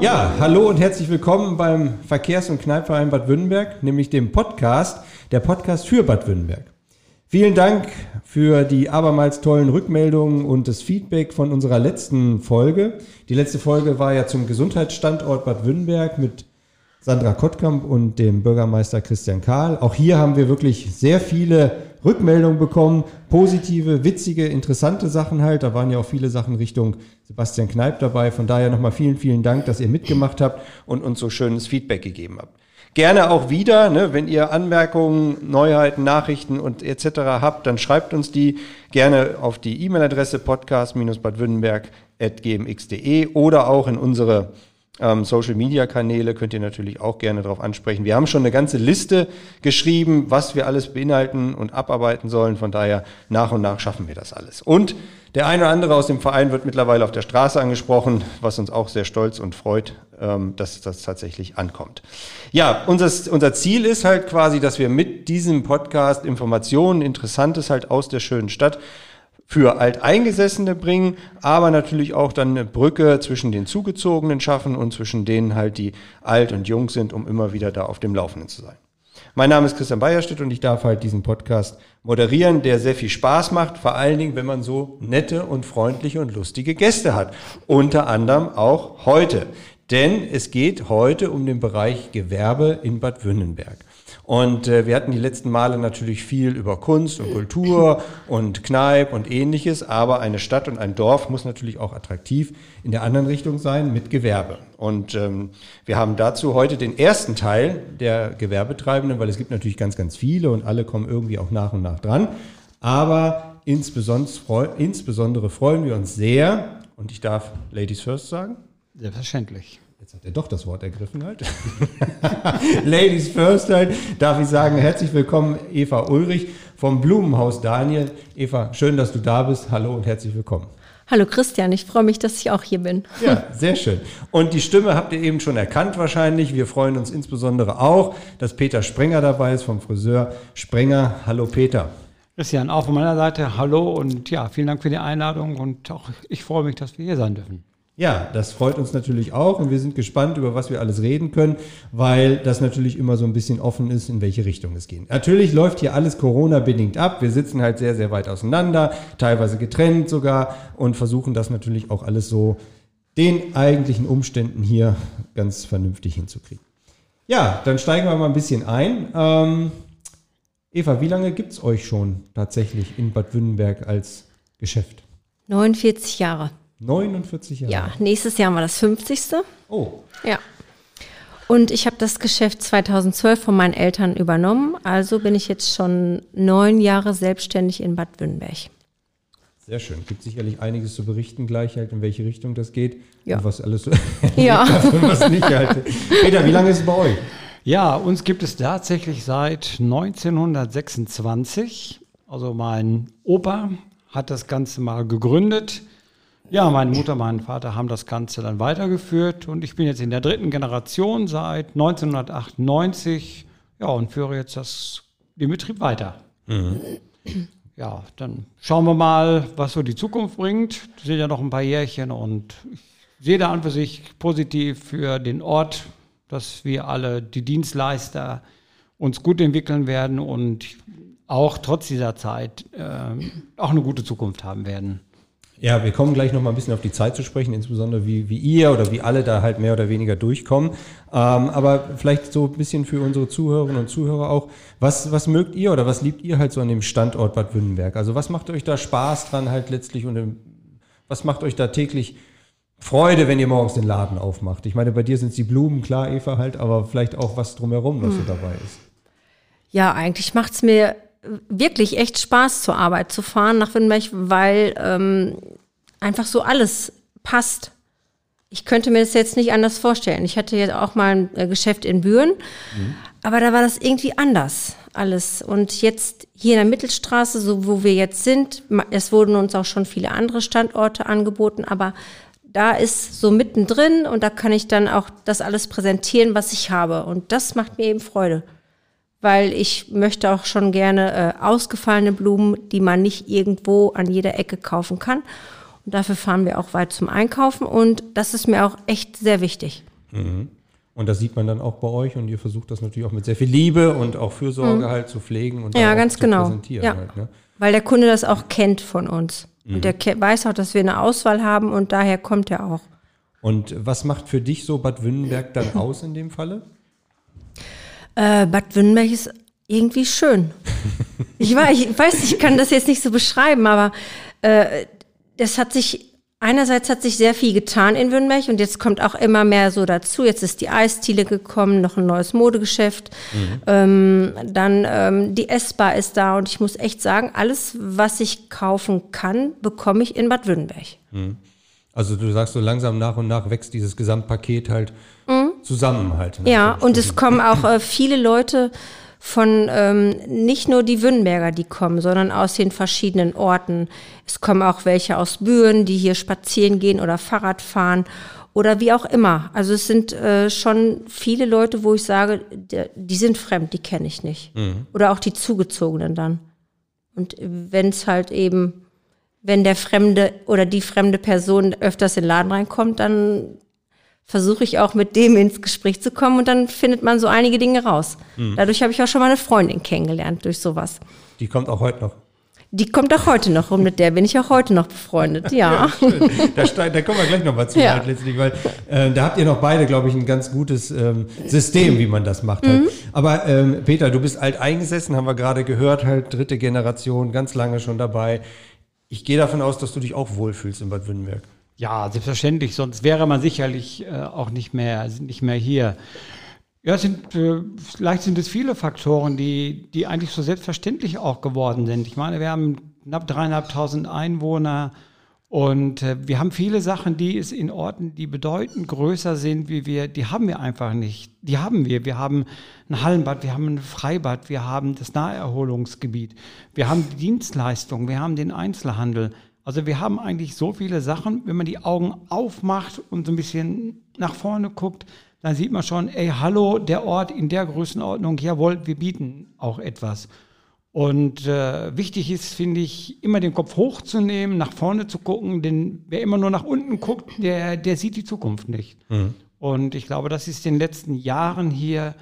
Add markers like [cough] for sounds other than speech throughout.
Ja, hallo und herzlich willkommen beim Verkehrs- und Kneipverein Bad Württemberg, nämlich dem Podcast, der Podcast für Bad Württemberg. Vielen Dank für die abermals tollen Rückmeldungen und das Feedback von unserer letzten Folge. Die letzte Folge war ja zum Gesundheitsstandort Bad Württemberg mit Sandra Kottkamp und dem Bürgermeister Christian Kahl. Auch hier haben wir wirklich sehr viele Rückmeldungen bekommen. Positive, witzige, interessante Sachen halt. Da waren ja auch viele Sachen Richtung Sebastian Kneip dabei. Von daher nochmal vielen, vielen Dank, dass ihr mitgemacht habt und uns so schönes Feedback gegeben habt. Gerne auch wieder, ne, wenn ihr Anmerkungen, Neuheiten, Nachrichten und etc. habt, dann schreibt uns die gerne auf die E-Mail-Adresse podcast-badwürttemberg.gmx.de oder auch in unsere ähm, Social-Media-Kanäle könnt ihr natürlich auch gerne darauf ansprechen. Wir haben schon eine ganze Liste geschrieben, was wir alles beinhalten und abarbeiten sollen. Von daher nach und nach schaffen wir das alles. Und der eine oder andere aus dem Verein wird mittlerweile auf der Straße angesprochen, was uns auch sehr stolz und freut, ähm, dass das tatsächlich ankommt. Ja, unser, unser Ziel ist halt quasi, dass wir mit diesem Podcast Informationen, Interessantes halt aus der schönen Stadt für Alteingesessene bringen, aber natürlich auch dann eine Brücke zwischen den Zugezogenen schaffen und zwischen denen halt, die alt und jung sind, um immer wieder da auf dem Laufenden zu sein. Mein Name ist Christian Bayerstedt und ich darf halt diesen Podcast moderieren, der sehr viel Spaß macht, vor allen Dingen, wenn man so nette und freundliche und lustige Gäste hat. Unter anderem auch heute. Denn es geht heute um den Bereich Gewerbe in Bad Wünnenberg. Und äh, wir hatten die letzten Male natürlich viel über Kunst und Kultur und Kneipp und ähnliches, aber eine Stadt und ein Dorf muss natürlich auch attraktiv in der anderen Richtung sein mit Gewerbe. Und ähm, wir haben dazu heute den ersten Teil der Gewerbetreibenden, weil es gibt natürlich ganz, ganz viele und alle kommen irgendwie auch nach und nach dran. Aber insbesondere, freuen wir uns sehr, und ich darf Ladies First sagen. Selbstverständlich jetzt hat er doch das Wort ergriffen halt. [laughs] Ladies first halt, darf ich sagen, herzlich willkommen Eva Ulrich vom Blumenhaus Daniel. Eva, schön, dass du da bist. Hallo und herzlich willkommen. Hallo Christian, ich freue mich, dass ich auch hier bin. Ja, [laughs] sehr schön. Und die Stimme habt ihr eben schon erkannt wahrscheinlich. Wir freuen uns insbesondere auch, dass Peter Sprenger dabei ist vom Friseur Sprenger. Hallo Peter. Christian, auch von meiner Seite hallo und ja, vielen Dank für die Einladung und auch ich freue mich, dass wir hier sein dürfen. Ja, das freut uns natürlich auch und wir sind gespannt, über was wir alles reden können, weil das natürlich immer so ein bisschen offen ist, in welche Richtung es geht. Natürlich läuft hier alles Corona-bedingt ab. Wir sitzen halt sehr, sehr weit auseinander, teilweise getrennt sogar und versuchen das natürlich auch alles so den eigentlichen Umständen hier ganz vernünftig hinzukriegen. Ja, dann steigen wir mal ein bisschen ein. Ähm, Eva, wie lange gibt es euch schon tatsächlich in Bad Wünnenberg als Geschäft? 49 Jahre. 49 Jahre. Ja, nächstes Jahr war das 50. Oh. Ja. Und ich habe das Geschäft 2012 von meinen Eltern übernommen. Also bin ich jetzt schon neun Jahre selbstständig in Bad Wünnberg. Sehr schön. Gibt sicherlich einiges zu berichten gleich halt, in welche Richtung das geht. Ja. Und was alles so [laughs] ja. [laughs] und was nicht halt. Peter, wie lange ist es bei euch? Ja, uns gibt es tatsächlich seit 1926. Also mein Opa hat das Ganze mal gegründet. Ja, meine Mutter, mein Vater haben das Ganze dann weitergeführt und ich bin jetzt in der dritten Generation seit 1998 ja, und führe jetzt das, den Betrieb weiter. Mhm. Ja, dann schauen wir mal, was so die Zukunft bringt. Das sind ja noch ein paar Jährchen und ich sehe da an für sich positiv für den Ort, dass wir alle, die Dienstleister, uns gut entwickeln werden und auch trotz dieser Zeit äh, auch eine gute Zukunft haben werden. Ja, wir kommen gleich noch mal ein bisschen auf die Zeit zu sprechen, insbesondere wie, wie ihr oder wie alle da halt mehr oder weniger durchkommen. Ähm, aber vielleicht so ein bisschen für unsere Zuhörerinnen und Zuhörer auch. Was, was mögt ihr oder was liebt ihr halt so an dem Standort Bad Wünnenberg? Also was macht euch da Spaß dran halt letztlich und im, was macht euch da täglich Freude, wenn ihr morgens den Laden aufmacht? Ich meine, bei dir sind es die Blumen, klar, Eva halt, aber vielleicht auch was drumherum, was hm. so dabei ist. Ja, eigentlich macht's mir wirklich echt Spaß zur Arbeit zu fahren nach Windberg, weil ähm, einfach so alles passt. Ich könnte mir das jetzt nicht anders vorstellen. Ich hatte jetzt auch mal ein äh, Geschäft in Büren, mhm. aber da war das irgendwie anders alles. Und jetzt hier in der Mittelstraße, so wo wir jetzt sind, es wurden uns auch schon viele andere Standorte angeboten, aber da ist so mittendrin und da kann ich dann auch das alles präsentieren, was ich habe. Und das macht mir eben Freude weil ich möchte auch schon gerne äh, ausgefallene Blumen, die man nicht irgendwo an jeder Ecke kaufen kann. Und dafür fahren wir auch weit zum Einkaufen und das ist mir auch echt sehr wichtig. Und das sieht man dann auch bei euch und ihr versucht das natürlich auch mit sehr viel Liebe und auch Fürsorge halt zu pflegen und Mhm. Ja, ganz zu genau. präsentieren Ja. halt, ne? Weil der Kunde das auch kennt von uns. Mhm. Und der weiß auch, dass wir eine Auswahl haben und daher kommt er auch. Und was macht für dich so Bad Wünnenberg dann [clears throat] aus in dem Falle? Äh, Bad Wünnenberg ist irgendwie schön. [laughs] Ich, war, ich weiß, ich kann das jetzt nicht so beschreiben, aber äh, das hat sich, einerseits hat sich sehr viel getan in Wünnenberg und jetzt kommt auch immer mehr so dazu. Jetzt ist die Eisdiele gekommen, noch ein neues Modegeschäft. Ähm, dann ähm, die Essbar ist da und ich muss echt sagen, alles, was ich kaufen kann, bekomme ich in Bad Wünnenberg. Also du sagst so langsam nach und nach wächst dieses Gesamtpaket halt zusammen halt. ne? Mhm. Ja, und es kommen auch äh, viele Leute von ähm, nicht nur die Wünnenberger, die kommen, sondern aus den verschiedenen Orten. Es kommen auch welche aus Büren, die hier spazieren gehen oder Fahrrad fahren oder wie auch immer. Also es sind äh, schon viele Leute, wo ich sage, die, die sind fremd, die kenne ich nicht. Oder auch die Zugezogenen dann. Und wenn es halt eben, wenn der fremde oder die fremde Person öfters in den Laden reinkommt, dann versuche ich auch mit dem ins Gespräch zu kommen und dann findet man so einige Dinge raus. Dadurch habe ich auch schon mal eine Freundin kennengelernt durch sowas. Die kommt auch heute noch. Die kommt auch heute noch rum, mit der bin ich auch heute noch befreundet, ja. [laughs] da, steig- da kommen wir gleich nochmal zu Ja. halt letztlich, weil äh, da habt ihr noch beide, glaube ich, ein ganz gutes ähm, System, wie man das macht. Mhm. Halt. Aber ähm, Peter, du bist alt eingesessen, haben wir gerade gehört, halt dritte Generation, ganz lange schon dabei. Ich gehe davon aus, dass du dich auch wohlfühlst in Bad Wünnenberg. Ja, selbstverständlich, sonst wäre man sicherlich äh, auch nicht mehr, nicht mehr hier. Ja, es sind, äh, vielleicht sind es viele Faktoren, die, die eigentlich so selbstverständlich auch geworden sind. Ich meine, wir haben knapp dreieinhalbtausend Einwohner und äh, wir haben viele Sachen, die es in Orten, die bedeutend größer sind wie wir, die haben wir einfach nicht. Die haben wir. Wir haben ein Hallenbad, wir haben ein Freibad, wir haben das Naherholungsgebiet, wir haben die Dienstleistung, wir haben den Einzelhandel. Also wir haben eigentlich so viele Sachen, wenn man die Augen aufmacht und so ein bisschen nach vorne guckt, dann sieht man schon, ey, hallo, der Ort in der Größenordnung, jawohl, wir bieten auch etwas. Und äh, wichtig ist, finde ich, immer den Kopf hochzunehmen, nach vorne zu gucken, denn wer immer nur nach unten guckt, der, der sieht die Zukunft nicht. Und ich glaube, das ist in den letzten Jahren hier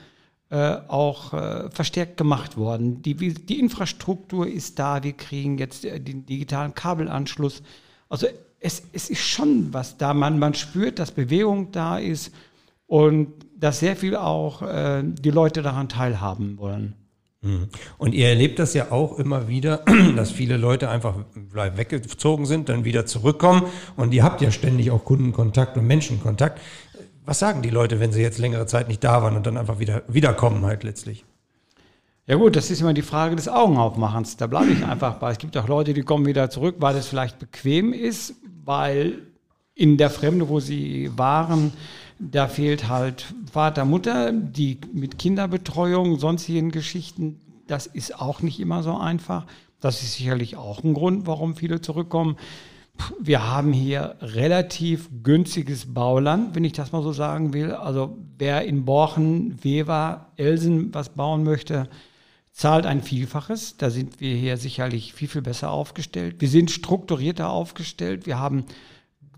äh, auch äh, verstärkt gemacht worden. Die, die Infrastruktur ist da, wir kriegen jetzt äh, den digitalen Kabelanschluss. Also es, es ist schon was da. Man, man spürt, dass Bewegung da ist und dass sehr viel auch äh, die Leute daran teilhaben wollen. Und ihr erlebt das ja auch immer wieder, [clears throat] dass viele Leute einfach weggezogen sind, dann wieder zurückkommen. Und ihr habt ja ständig auch Kundenkontakt und Menschenkontakt. Was sagen die Leute, wenn sie jetzt längere Zeit nicht da waren und dann einfach wieder wiederkommen halt letztlich? Ja gut, das ist immer die Frage des Augenaufmachens. Da bleibe ich einfach bei. Es gibt auch Leute, die kommen wieder zurück, weil es vielleicht bequem ist, weil in der Fremde, wo sie waren, da fehlt halt Vater, Mutter, die mit Kinderbetreuung, sonstigen Geschichten. Das ist auch nicht immer so einfach. Das ist sicherlich auch ein Grund, warum viele zurückkommen. Wir haben hier relativ günstiges Bauland, wenn ich das mal so sagen will. Also wer in Borchen, Weber, Elsen was bauen möchte, zahlt ein Vielfaches. Da sind wir hier sicherlich viel, viel besser aufgestellt. Wir sind strukturierter aufgestellt. Wir haben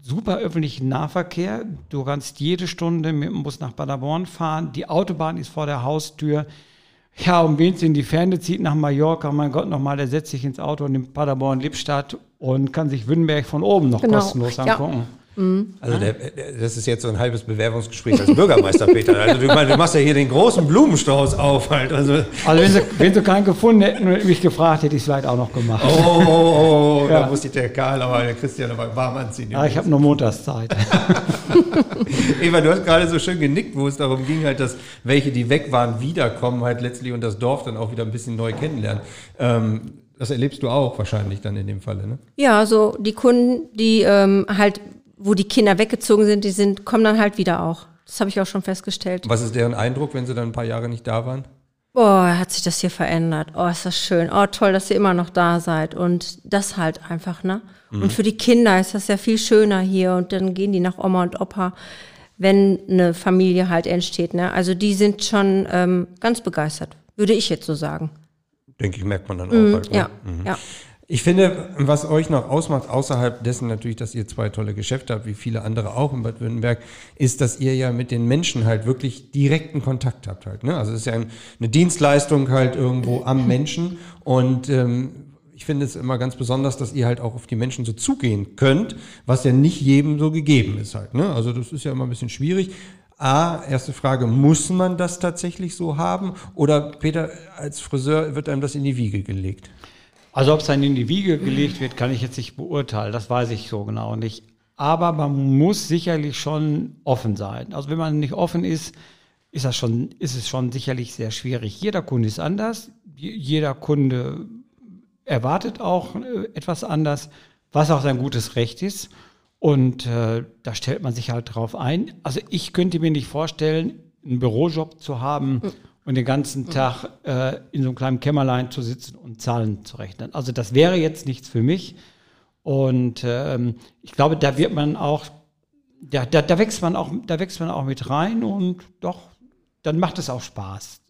super öffentlichen Nahverkehr. Du kannst jede Stunde mit dem Bus nach Paderborn fahren. Die Autobahn ist vor der Haustür. Ja, um wen es in die Ferne zieht nach Mallorca, mein Gott nochmal, der setzt sich ins Auto und nimmt Paderborn-Lippstadt und kann sich Wünnenberg von oben noch Genau, kostenlos ja. Also der, das ist jetzt so ein halbes Bewerbungsgespräch als Bürgermeister, [laughs] Peter. Also du, du machst ja hier den großen Blumenstrauß auf halt. Also, Also wenn sie, wenn sie keinen gefunden hätten und mich gefragt, hätte ich es vielleicht auch noch gemacht. oh, oh, oh, oh Ja. da muss sich der Karl, aber der Christian aber warm anziehen. Ja, ich habe nur Montagszeit. [laughs] Eva, du hast gerade so schön genickt, wo es darum ging, halt, dass welche, die weg waren, wiederkommen halt letztlich und das Dorf dann auch wieder ein bisschen neu kennenlernen. Ähm, das erlebst du auch wahrscheinlich dann in dem Falle, ne? Ja, so die Kunden, die ähm, halt, wo die Kinder weggezogen sind, die sind, kommen dann halt wieder auch. Das habe ich auch schon festgestellt. Was ist deren Eindruck, wenn sie dann ein paar Jahre nicht da waren? Boah, hat sich das hier verändert. Oh, ist das schön. Oh, toll, dass ihr immer noch da seid. Und das halt einfach, ne? Und für die Kinder ist das ja viel schöner hier. Und dann gehen die nach Oma und Opa, wenn eine Familie halt entsteht, ne? Also die sind schon ähm, ganz begeistert, würde ich jetzt so sagen. Denke ich, merkt man dann auch halt. ne? Ja, ja. Ich finde, was euch noch ausmacht, außerhalb dessen natürlich, dass ihr zwei tolle Geschäfte habt, wie viele andere auch in Bad Württemberg, ist, dass ihr ja mit den Menschen halt wirklich direkten Kontakt habt halt. Ne? Also es ist ja eine Dienstleistung halt irgendwo am Menschen und ähm, ich finde es immer ganz besonders, dass ihr halt auch auf die Menschen so zugehen könnt, was ja nicht jedem so gegeben ist halt. Ne? Also das ist ja immer ein bisschen schwierig. A, erste Frage, muss man das tatsächlich so haben? Oder Peter, als Friseur wird einem das in die Wiege gelegt? Also ob es dann in die Wiege gelegt wird, kann ich jetzt nicht beurteilen. Das weiß ich so genau nicht. Aber man muss sicherlich schon offen sein. Also wenn man nicht offen ist, ist, das schon, ist es schon sicherlich sehr schwierig. Jeder Kunde ist anders. Jeder Kunde erwartet auch äh, etwas anders, was auch sein gutes Recht ist. Und äh, da stellt man sich halt drauf ein. Also ich könnte mir nicht vorstellen, einen Bürojob zu haben mhm. Und den ganzen Tag äh, in so einem kleinen Kämmerlein zu sitzen und Zahlen zu rechnen. Also das wäre jetzt nichts für mich. Und ähm, ich glaube, da wird man auch, da, da, da wächst man auch, da wächst man auch mit rein und doch, dann macht es auch Spaß.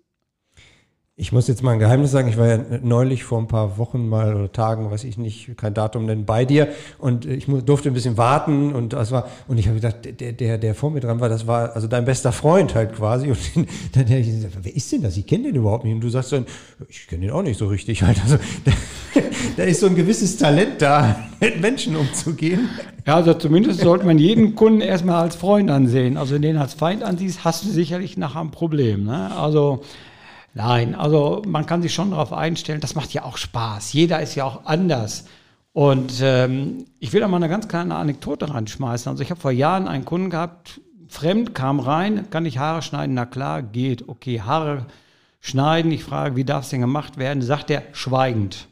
Ich muss jetzt mal ein Geheimnis sagen. Ich war ja neulich vor ein paar Wochen mal oder Tagen, weiß ich nicht, kein Datum nennen, bei dir und ich durfte ein bisschen warten und das war und ich habe gedacht, der, der, der vor mir dran war, das war also dein bester Freund halt quasi und [laughs] dann habe ich gesagt, wer ist denn das? Ich kenne den überhaupt nicht und du sagst dann, ich kenne den auch nicht so richtig halt. Also da, [laughs] da ist so ein gewisses Talent da, [laughs] mit Menschen umzugehen. Ja, also zumindest sollte man jeden Kunden erstmal als Freund ansehen. Also wenn du den als Feind ansiehst, hast du sicherlich nachher ein Problem. Ne? Also Nein, also man kann sich schon darauf einstellen, das macht ja auch Spaß. Jeder ist ja auch anders. Und ähm, ich will da mal eine ganz kleine Anekdote reinschmeißen. Also ich habe vor Jahren einen Kunden gehabt, fremd, kam rein, kann ich Haare schneiden? Na klar, geht. Okay, Haare schneiden. Ich frage, wie darf es denn gemacht werden? Sagt er, schweigend.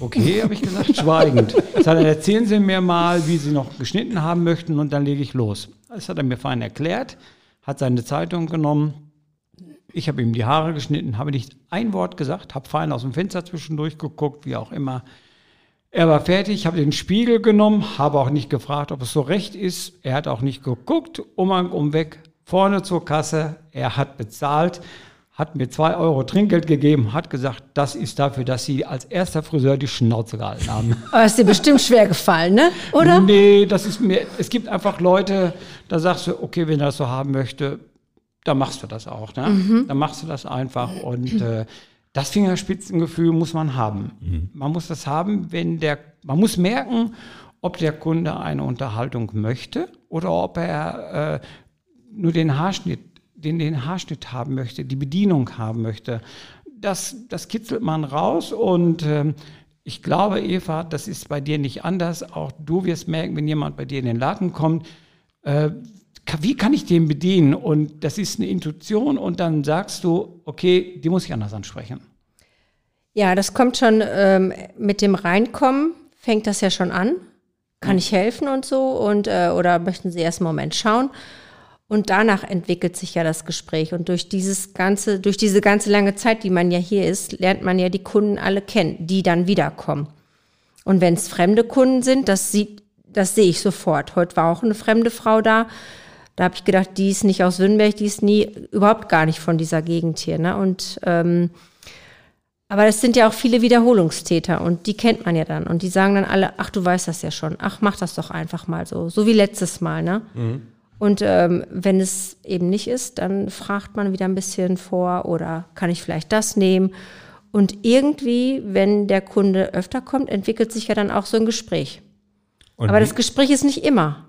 Okay, habe ich gesagt, [laughs] schweigend. Hat er, erzählen Sie mir mal, wie Sie noch geschnitten haben möchten und dann lege ich los. Das hat er mir fein erklärt, hat seine Zeitung genommen, ich habe ihm die Haare geschnitten, habe nicht ein Wort gesagt, habe fein aus dem Fenster zwischendurch geguckt, wie auch immer. Er war fertig, habe den Spiegel genommen, habe auch nicht gefragt, ob es so recht ist. Er hat auch nicht geguckt, um und um weg, vorne zur Kasse. Er hat bezahlt, hat mir zwei Euro Trinkgeld gegeben, hat gesagt, das ist dafür, dass Sie als erster Friseur die Schnauze gehalten haben. [laughs] Aber ist dir bestimmt schwer gefallen, ne? Oder? Nee, das ist mir, es gibt einfach Leute, da sagst du, okay, wenn er das so haben möchte, da machst du das auch. Ne? Mhm. Da machst du das einfach. Und äh, das Fingerspitzengefühl muss man haben. Mhm. Man muss das haben, wenn der, man muss merken, ob der Kunde eine Unterhaltung möchte oder ob er äh, nur den Haarschnitt, den, den Haarschnitt haben möchte, die Bedienung haben möchte. Das, das kitzelt man raus und äh, ich glaube, Eva, das ist bei dir nicht anders. Auch du wirst merken, wenn jemand bei dir in den Laden kommt, äh, wie kann ich den bedienen? Und das ist eine Intuition und dann sagst du, okay, die muss ich anders ansprechen. Ja, das kommt schon ähm, mit dem Reinkommen, fängt das ja schon an. Kann mhm. ich helfen und so? Und, äh, oder möchten Sie erst einen Moment schauen? Und danach entwickelt sich ja das Gespräch. Und durch dieses ganze, durch diese ganze lange Zeit, die man ja hier ist, lernt man ja die Kunden alle kennen, die dann wiederkommen. Und wenn es fremde Kunden sind, das sieht, das sehe ich sofort. Heute war auch eine fremde Frau da. Da habe ich gedacht, die ist nicht aus Wünnberg, die ist nie überhaupt gar nicht von dieser Gegend hier. Ne? Und ähm, aber es sind ja auch viele Wiederholungstäter und die kennt man ja dann. Und die sagen dann alle, ach, du weißt das ja schon, ach, mach das doch einfach mal so, so wie letztes Mal, ne? Mhm. Und ähm, wenn es eben nicht ist, dann fragt man wieder ein bisschen vor oder kann ich vielleicht das nehmen? Und irgendwie, wenn der Kunde öfter kommt, entwickelt sich ja dann auch so ein Gespräch. Und Aber das Gespräch ist nicht immer.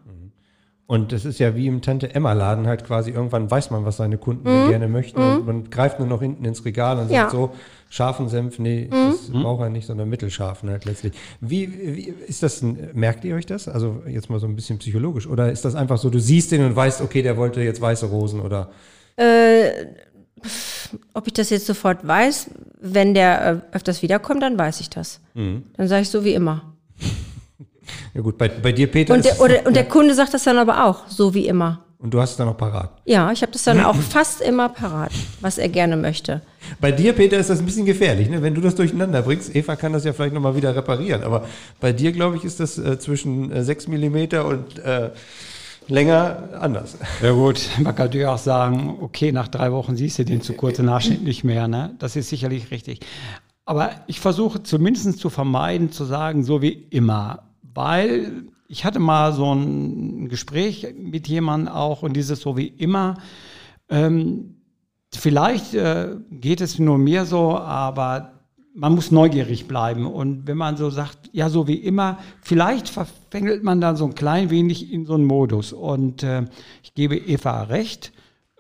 Und das ist ja wie im Tante-Emma-Laden halt quasi, irgendwann weiß man, was seine Kunden mhm. gerne möchten. Mhm. Und man greift nur noch hinten ins Regal und ja. sagt so, scharfen Senf, nee, mhm. das braucht er nicht, sondern mittelscharfen halt letztlich. Wie, wie ist das, merkt ihr euch das? Also jetzt mal so ein bisschen psychologisch. Oder ist das einfach so, du siehst den und weißt, okay, der wollte jetzt weiße Rosen oder? Äh, ob ich das jetzt sofort weiß, wenn der äh, öfters wiederkommt, dann weiß ich das. Mhm. Dann sage ich so wie immer. Ja gut, bei, bei dir, Peter. Und der, oder, und der Kunde sagt das dann aber auch, so wie immer. Und du hast es dann auch parat. Ja, ich habe das dann auch [clears throat] fast immer parat, was er gerne möchte. Bei dir, Peter, ist das ein bisschen gefährlich, ne? wenn du das durcheinander bringst. Eva kann das ja vielleicht nochmal wieder reparieren. Aber bei dir, glaube ich, ist das äh, zwischen äh, 6 mm und äh, länger anders. Ja gut, man kann natürlich auch sagen, okay, nach drei Wochen siehst du den zu kurzen Nachschnitt nicht mehr. Ne? Das ist sicherlich richtig. Aber ich versuche zumindest zu vermeiden, zu sagen, so wie immer. Weil ich hatte mal so ein Gespräch mit jemandem auch und dieses so wie immer. Ähm, vielleicht äh, geht es nur mir so, aber man muss neugierig bleiben. Und wenn man so sagt, ja, so wie immer, vielleicht verfängelt man dann so ein klein wenig in so einen Modus. Und äh, ich gebe Eva recht,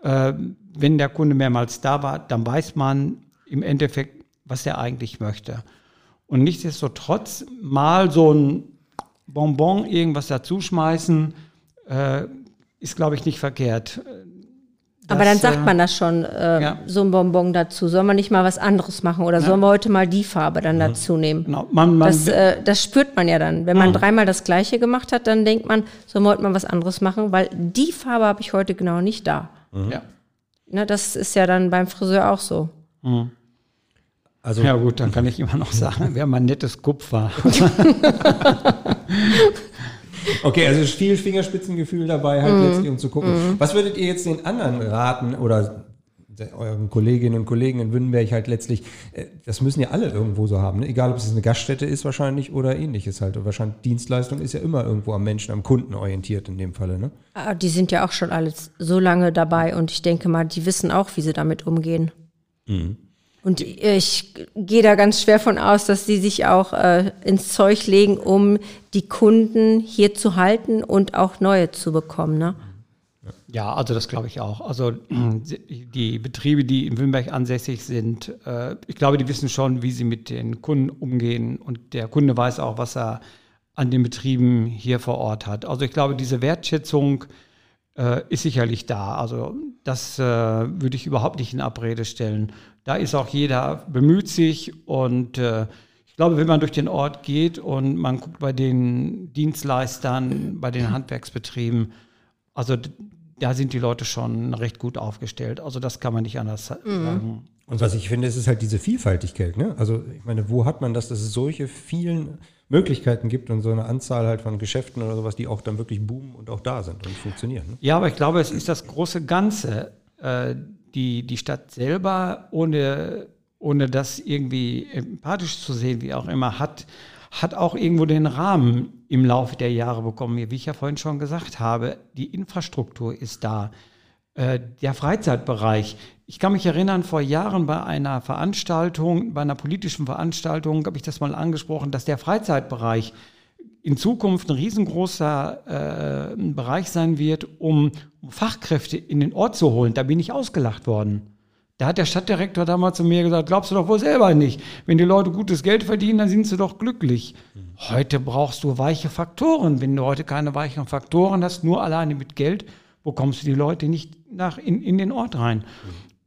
äh, wenn der Kunde mehrmals da war, dann weiß man im Endeffekt, was er eigentlich möchte. Und nichtsdestotrotz mal so ein Bonbon irgendwas dazuschmeißen, äh, ist, glaube ich, nicht verkehrt. Aber dann sagt äh, man das schon, äh, ja. so ein Bonbon dazu. Soll man nicht mal was anderes machen oder ja. sollen wir heute mal die Farbe dann mhm. dazu nehmen? Genau. Man, man das, äh, das, spürt man ja dann. Wenn man mhm. dreimal das Gleiche gemacht hat, dann denkt man, sollen wir heute mal was anderes machen, weil die Farbe habe ich heute genau nicht da. Mhm. Ja. Ne, das ist ja dann beim Friseur auch so. Mhm. Also, ja gut, dann kann ich immer noch sagen, wir haben ein nettes Kupfer. [laughs] Okay, also viel Fingerspitzengefühl dabei, halt mm. letztlich, um zu gucken. Mm. Was würdet ihr jetzt den anderen raten oder euren Kolleginnen und Kollegen in Wünnenberg halt letztlich, äh, das müssen ja alle irgendwo so haben, ne? egal ob es eine Gaststätte ist wahrscheinlich oder ähnliches halt. Und wahrscheinlich Dienstleistung ist ja immer irgendwo am Menschen, am Kunden orientiert in dem Falle. Ne? Ah, die sind ja auch schon alles so lange dabei und ich denke mal, die wissen auch, wie sie damit umgehen. Mhm. Und ich gehe da ganz schwer von aus, dass sie sich auch äh, ins Zeug legen, um die Kunden hier zu halten und auch neue zu bekommen. Ne? Ja, also das glaube ich auch. Also [clears throat] die Betriebe, die in Wimberg ansässig sind, äh, ich glaube, die wissen schon, wie sie mit den Kunden umgehen und der Kunde weiß auch, was er an den Betrieben hier vor Ort hat. Also ich glaube, diese Wertschätzung äh, ist sicherlich da. Also das äh, würde ich überhaupt nicht in Abrede stellen. Da ist auch jeder bemüht sich und äh, ich glaube, wenn man durch den Ort geht und man guckt bei den Dienstleistern, bei den Handwerksbetrieben, also da sind die Leute schon recht gut aufgestellt. Also das kann man nicht anders mhm. sagen. Und was ich finde, ist es halt diese Vielfaltigkeit. Ne? Also ich meine, wo hat man das, dass es solche vielen Möglichkeiten gibt und so eine Anzahl halt von Geschäften oder sowas, die auch dann wirklich boomen und auch da sind und funktionieren. Ne? Ja, aber ich glaube, es ist das große Ganze. Äh, die, die Stadt selber, ohne, ohne das irgendwie empathisch zu sehen, wie auch immer, hat, hat auch irgendwo den Rahmen im Laufe der Jahre bekommen. Wie ich ja vorhin schon gesagt habe, die Infrastruktur ist da. Äh, der Freizeitbereich. Ich kann mich erinnern, vor Jahren bei einer Veranstaltung, bei einer politischen Veranstaltung, habe ich das mal angesprochen, dass der Freizeitbereich in Zukunft ein riesengroßer äh, Bereich sein wird, um Fachkräfte in den Ort zu holen. Da bin ich ausgelacht worden. Da hat der Stadtdirektor damals zu mir gesagt, glaubst du doch wohl selber nicht. Wenn die Leute gutes Geld verdienen, dann sind sie doch glücklich. Heute brauchst du weiche Faktoren. Wenn du heute keine weichen Faktoren hast, nur alleine mit Geld, bekommst du die Leute nicht nach in, in den Ort rein.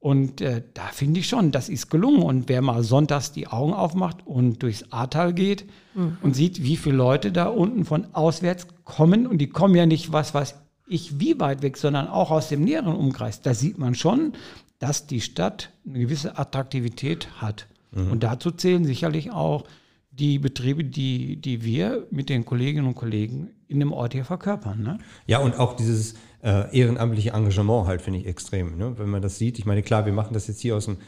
Und äh, da finde ich schon, das ist gelungen. Und wer mal sonntags die Augen aufmacht und durchs Ahrtal geht mhm. und sieht, wie viele Leute da unten von auswärts kommen, und die kommen ja nicht, was weiß ich, wie weit weg, sondern auch aus dem näheren Umkreis, da sieht man schon, dass die Stadt eine gewisse Attraktivität hat. Mhm. Und dazu zählen sicherlich auch die Betriebe, die, die wir mit den Kolleginnen und Kollegen in dem Ort hier verkörpern. Ne? Ja, und auch dieses äh, ehrenamtliche Engagement halt, finde ich extrem. Ne? Wenn man das sieht, ich meine, klar, wir machen das jetzt hier aus dem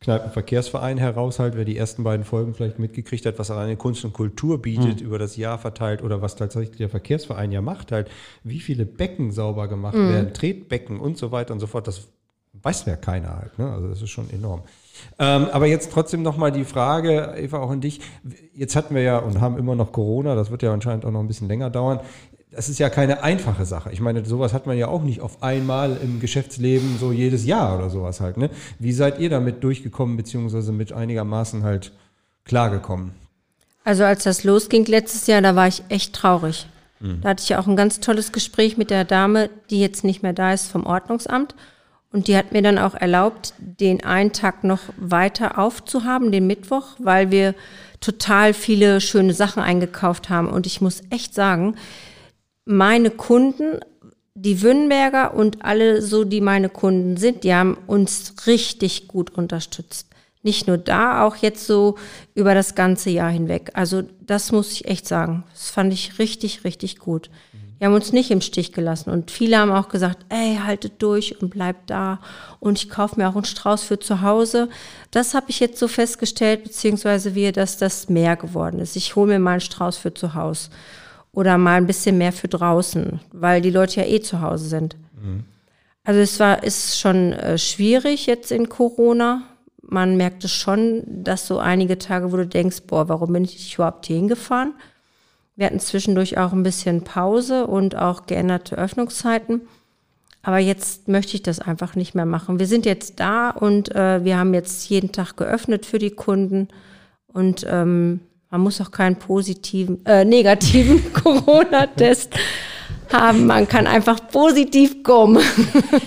Kneipenverkehrsverein heraus halt, wer die ersten beiden Folgen vielleicht mitgekriegt hat, was alleine Kunst und Kultur bietet, mhm. über das Jahr verteilt oder was tatsächlich der Verkehrsverein ja macht halt, wie viele Becken sauber gemacht mhm. werden, Tretbecken und so weiter und so fort, das weiß ja keiner halt. Ne? Also das ist schon enorm. Ähm, aber jetzt trotzdem nochmal die Frage, Eva, auch an dich. Jetzt hatten wir ja und haben immer noch Corona, das wird ja anscheinend auch noch ein bisschen länger dauern das ist ja keine einfache Sache. Ich meine, sowas hat man ja auch nicht auf einmal im Geschäftsleben so jedes Jahr oder sowas halt. Ne? Wie seid ihr damit durchgekommen, beziehungsweise mit einigermaßen halt klargekommen? Also als das losging letztes Jahr, da war ich echt traurig. Mhm. Da hatte ich ja auch ein ganz tolles Gespräch mit der Dame, die jetzt nicht mehr da ist vom Ordnungsamt. Und die hat mir dann auch erlaubt, den einen Tag noch weiter aufzuhaben, den Mittwoch, weil wir total viele schöne Sachen eingekauft haben. Und ich muss echt sagen, meine Kunden, die Wünnberger und alle so, die meine Kunden sind, die haben uns richtig gut unterstützt. Nicht nur da, auch jetzt so über das ganze Jahr hinweg. Also das muss ich echt sagen. Das fand ich richtig, richtig gut. Die haben uns nicht im Stich gelassen. Und viele haben auch gesagt, ey, haltet durch und bleibt da. Und ich kaufe mir auch einen Strauß für zu Hause. Das habe ich jetzt so festgestellt, beziehungsweise wir, dass das mehr geworden ist. Ich hole mir mal einen Strauß für zu Hause. Oder mal ein bisschen mehr für draußen, weil die Leute ja eh zu Hause sind. Mhm. Also es war, ist schon äh, schwierig jetzt in Corona. Man merkt es schon, dass so einige Tage, wo du denkst, boah, warum bin ich überhaupt hier hingefahren? Wir hatten zwischendurch auch ein bisschen Pause und auch geänderte Öffnungszeiten. Aber jetzt möchte ich das einfach nicht mehr machen. Wir sind jetzt da und äh, wir haben jetzt jeden Tag geöffnet für die Kunden. Und ähm, man muss auch keinen positiven, äh, negativen [laughs] Corona-Test haben. Man kann einfach positiv kommen.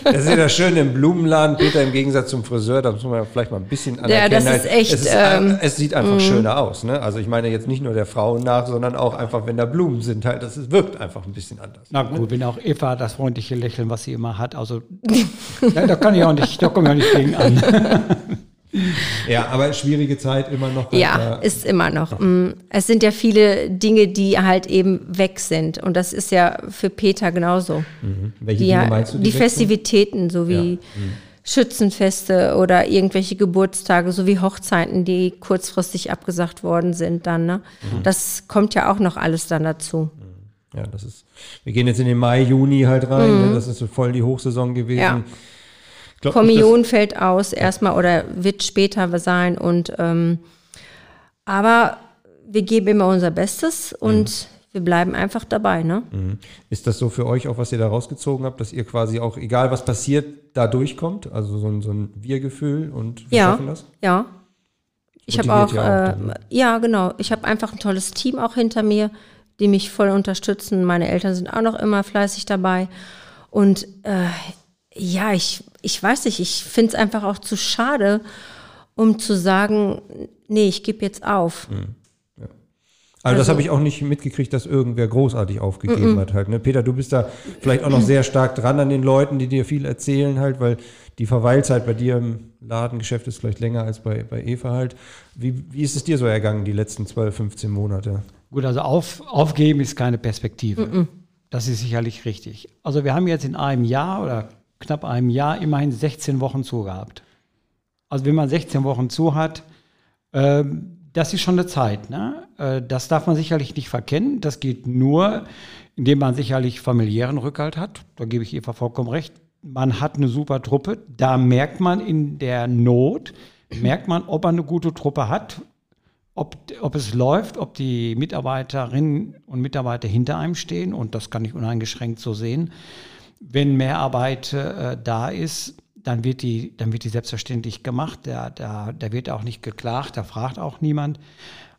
Das ist ja das Schöne im Blumenladen, Peter, im Gegensatz zum Friseur, da muss man vielleicht mal ein bisschen anerkennen. Ja, das ist echt. Es, ist, ähm, es sieht einfach mm. schöner aus. Ne? Also ich meine jetzt nicht nur der Frauen nach, sondern auch einfach, wenn da Blumen sind, halt, das ist, wirkt einfach ein bisschen anders. Na gut, ne? wenn auch Eva das freundliche Lächeln, was sie immer hat, also [laughs] ja, da kann ich auch nicht, da komme ich auch nicht gegen an. [laughs] [laughs] Ja, aber schwierige Zeit immer noch. Ja, ist immer noch. Mm, es sind ja viele Dinge, die halt eben weg sind. Und das ist ja für Peter genauso. Mhm. Welche die, Dinge meinst du? Die, die Festivitäten, so wie ja. mhm. Schützenfeste oder irgendwelche Geburtstage, so wie Hochzeiten, die kurzfristig abgesagt worden sind dann. Ne? Mhm. Das kommt ja auch noch alles dann dazu. Mhm. Ja, das ist. Wir gehen jetzt in den Mai, Juni halt rein. Ne? Mhm. Das ist so voll die Hochsaison gewesen. Ja. Glaub, Kommunion fällt aus erstmal oder wird später sein und ähm, aber wir geben immer unser Bestes und mhm. wir bleiben einfach dabei. Ne? Mhm. Ist das so für euch auch, was ihr da rausgezogen habt, dass ihr quasi auch, egal was passiert, da durchkommt? Also so ein, so ein Wir-Gefühl und wir ja, schaffen das? Ja. Ich habe auch, ja, auch äh, ne? ja, genau. Ich habe einfach ein tolles Team auch hinter mir, die mich voll unterstützen. Meine Eltern sind auch noch immer fleißig dabei. Und äh, ja, ich, ich weiß nicht, ich finde es einfach auch zu schade, um zu sagen, nee, ich gebe jetzt auf. Mhm. Also, das habe ich auch nicht mitgekriegt, dass irgendwer großartig aufgegeben mm hat halt. Ne? Peter, du bist da vielleicht auch noch sehr stark dran an den Leuten, die dir viel erzählen halt, weil die Verweilzeit bei dir im Ladengeschäft ist vielleicht länger als bei, bei Eva halt. Wie, wie ist es dir so ergangen, die letzten 12, 15 Monate? Gut, also auf, aufgeben ist keine Perspektive. Mm das ist sicherlich richtig. Also wir haben jetzt in einem Jahr oder knapp einem Jahr immerhin 16 Wochen zu gehabt. Also wenn man 16 Wochen zu hat, äh, das ist schon eine Zeit. Ne? Äh, das darf man sicherlich nicht verkennen. Das geht nur, indem man sicherlich familiären Rückhalt hat. Da gebe ich Eva vollkommen recht. Man hat eine super Truppe. Da merkt man in der Not, merkt man, ob man eine gute Truppe hat, ob, ob es läuft, ob die Mitarbeiterinnen und Mitarbeiter hinter einem stehen. Und das kann ich uneingeschränkt so sehen wenn Mehrarbeit äh, da ist, dann wird die, dann wird die selbstverständlich gemacht. Da, da, da wird auch nicht geklagt, da fragt auch niemand.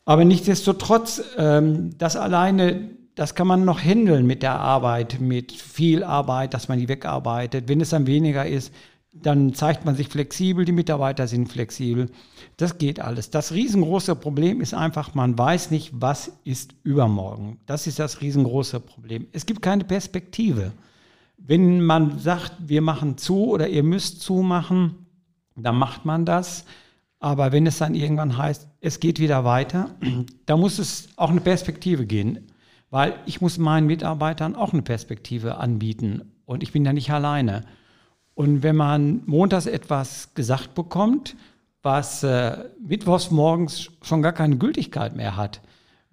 Aber nichtsdestotrotz, ähm, das alleine, das kann man noch handeln mit der Arbeit, mit viel Arbeit, dass man die wegarbeitet. Wenn es dann weniger ist, dann zeigt man sich flexibel, die Mitarbeiter sind flexibel. Das geht alles. Das riesengroße Problem ist einfach, man weiß nicht, was ist übermorgen. Das ist das riesengroße Problem. Es gibt keine Perspektive. Wenn man sagt, wir machen zu oder ihr müsst zumachen, dann macht man das. Aber wenn es dann irgendwann heißt, es geht wieder weiter, [clears throat] da muss es auch eine Perspektive gehen. Weil ich muss meinen Mitarbeitern auch eine Perspektive anbieten. Und ich bin ja nicht alleine. Und wenn man montags etwas gesagt bekommt, was äh, mittwochs morgens schon gar keine Gültigkeit mehr hat,